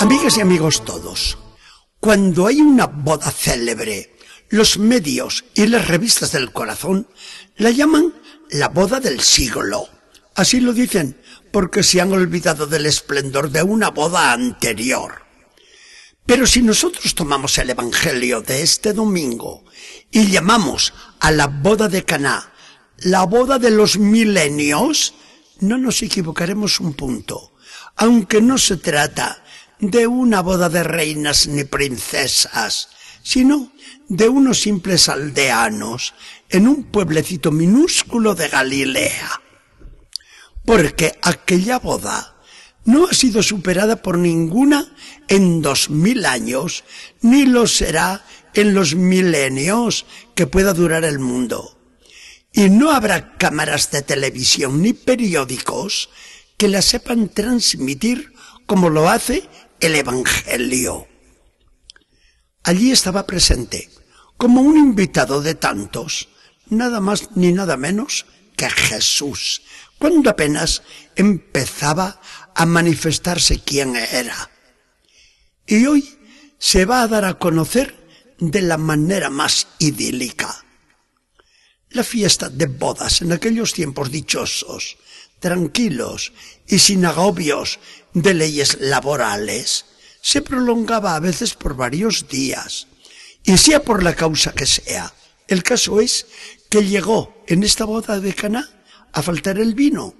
Amigas y amigos todos, cuando hay una boda célebre, los medios y las revistas del corazón la llaman la boda del siglo. Así lo dicen porque se han olvidado del esplendor de una boda anterior. Pero si nosotros tomamos el Evangelio de este domingo y llamamos a la boda de Caná la boda de los milenios, no nos equivocaremos un punto, aunque no se trata de una boda de reinas ni princesas, sino de unos simples aldeanos en un pueblecito minúsculo de Galilea. Porque aquella boda no ha sido superada por ninguna en dos mil años, ni lo será en los milenios que pueda durar el mundo. Y no habrá cámaras de televisión ni periódicos que la sepan transmitir como lo hace el Evangelio. Allí estaba presente, como un invitado de tantos, nada más ni nada menos que Jesús, cuando apenas empezaba a manifestarse quién era. Y hoy se va a dar a conocer de la manera más idílica. La fiesta de bodas en aquellos tiempos dichosos, tranquilos y sin agobios de leyes laborales, se prolongaba a veces por varios días, y sea por la causa que sea. El caso es que llegó en esta boda de Caná a faltar el vino,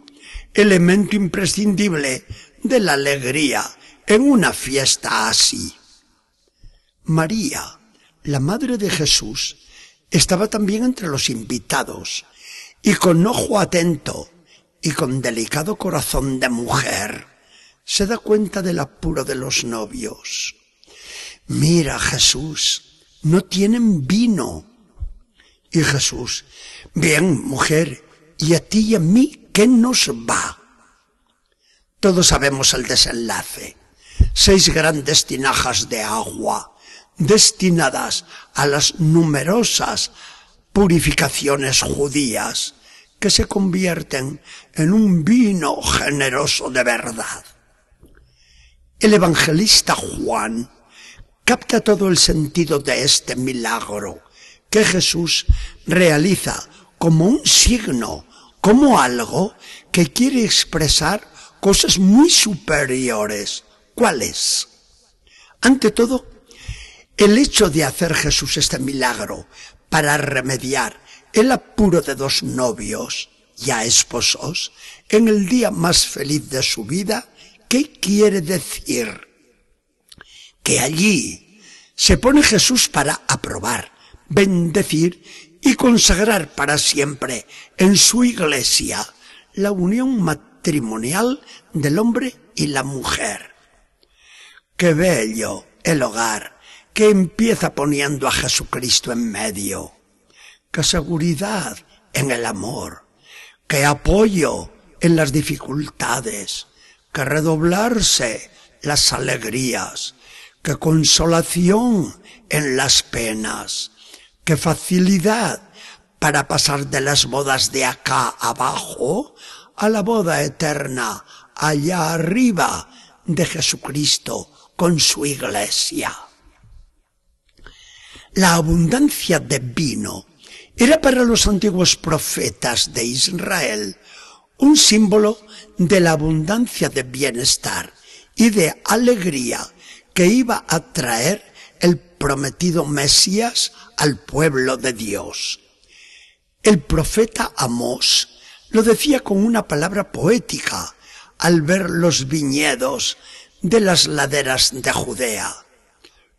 elemento imprescindible de la alegría en una fiesta así. María, la madre de Jesús, estaba también entre los invitados, y con ojo atento y con delicado corazón de mujer, se da cuenta del apuro de los novios. Mira, Jesús, no tienen vino. Y Jesús, bien, mujer, y a ti y a mí, ¿qué nos va? Todos sabemos el desenlace. Seis grandes tinajas de agua destinadas a las numerosas purificaciones judías que se convierten en un vino generoso de verdad. El evangelista Juan capta todo el sentido de este milagro que Jesús realiza como un signo, como algo que quiere expresar cosas muy superiores. ¿Cuáles? Ante todo, el hecho de hacer Jesús este milagro para remediar el apuro de dos novios ya esposos en el día más feliz de su vida, ¿qué quiere decir? Que allí se pone Jesús para aprobar, bendecir y consagrar para siempre en su iglesia la unión matrimonial del hombre y la mujer. Qué bello el hogar que empieza poniendo a Jesucristo en medio. Qué seguridad en el amor. Qué apoyo en las dificultades. Qué redoblarse las alegrías. Qué consolación en las penas. Qué facilidad para pasar de las bodas de acá abajo a la boda eterna allá arriba de Jesucristo con su iglesia. La abundancia de vino era para los antiguos profetas de Israel un símbolo de la abundancia de bienestar y de alegría que iba a traer el prometido Mesías al pueblo de Dios. El profeta Amós lo decía con una palabra poética al ver los viñedos de las laderas de Judea.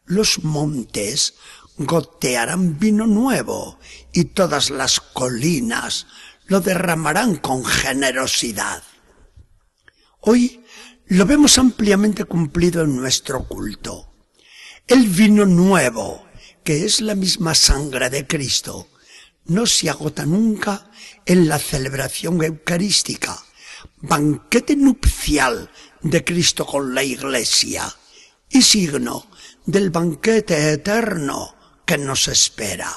Los montes gotearán vino nuevo y todas las colinas lo derramarán con generosidad. Hoy lo vemos ampliamente cumplido en nuestro culto. El vino nuevo, que es la misma sangre de Cristo, no se agota nunca en la celebración eucarística, banquete nupcial de Cristo con la Iglesia y signo del banquete eterno que nos espera.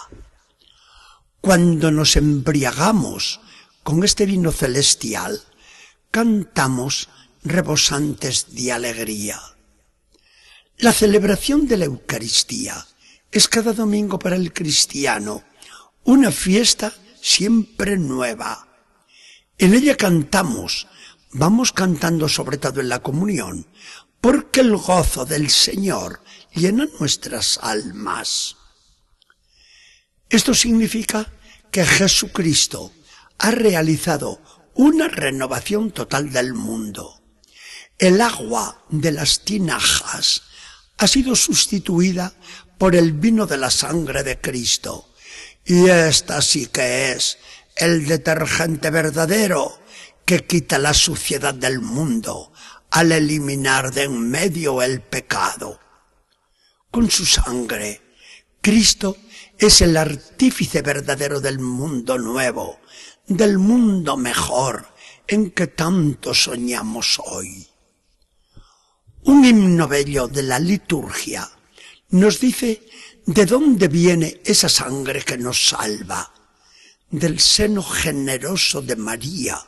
Cuando nos embriagamos con este vino celestial, cantamos rebosantes de alegría. La celebración de la Eucaristía es cada domingo para el cristiano una fiesta siempre nueva. En ella cantamos, vamos cantando sobre todo en la comunión, porque el gozo del Señor llena nuestras almas. Esto significa que Jesucristo ha realizado una renovación total del mundo. El agua de las tinajas ha sido sustituida por el vino de la sangre de Cristo. Y esta sí que es el detergente verdadero que quita la suciedad del mundo al eliminar de en medio el pecado. Con su sangre, Cristo es el artífice verdadero del mundo nuevo, del mundo mejor en que tanto soñamos hoy. Un himno bello de la liturgia nos dice de dónde viene esa sangre que nos salva, del seno generoso de María,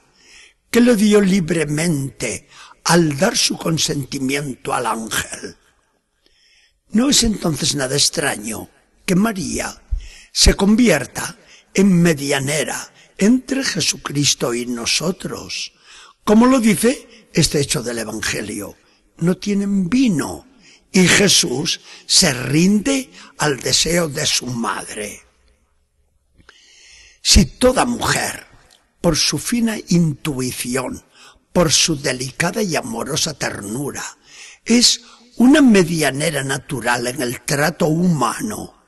que lo dio libremente al dar su consentimiento al ángel. No es entonces nada extraño que María se convierta en medianera entre Jesucristo y nosotros, como lo dice este hecho del Evangelio. No tienen vino y Jesús se rinde al deseo de su madre. Si toda mujer, por su fina intuición, por su delicada y amorosa ternura, es una medianera natural en el trato humano,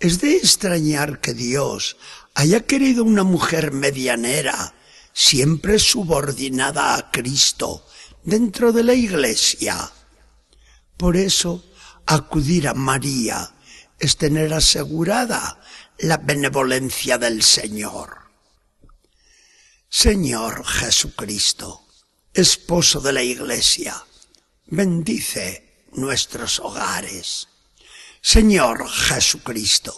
es de extrañar que Dios haya querido una mujer medianera, siempre subordinada a Cristo, dentro de la iglesia. Por eso, acudir a María es tener asegurada la benevolencia del Señor. Señor Jesucristo, esposo de la iglesia, bendice nuestros hogares. Señor Jesucristo,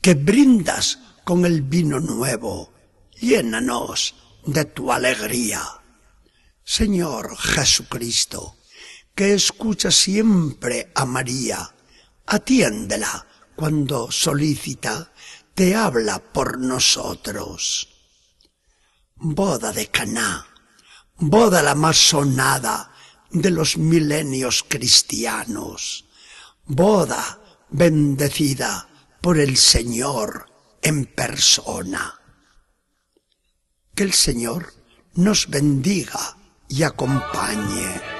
que brindas con el vino nuevo, llénanos de tu alegría. Señor Jesucristo, que escucha siempre a María, atiéndela cuando solícita te habla por nosotros. Boda de Caná, boda la más sonada de los milenios cristianos boda bendecida por el Señor en persona. Que el Señor nos bendiga y acompañe.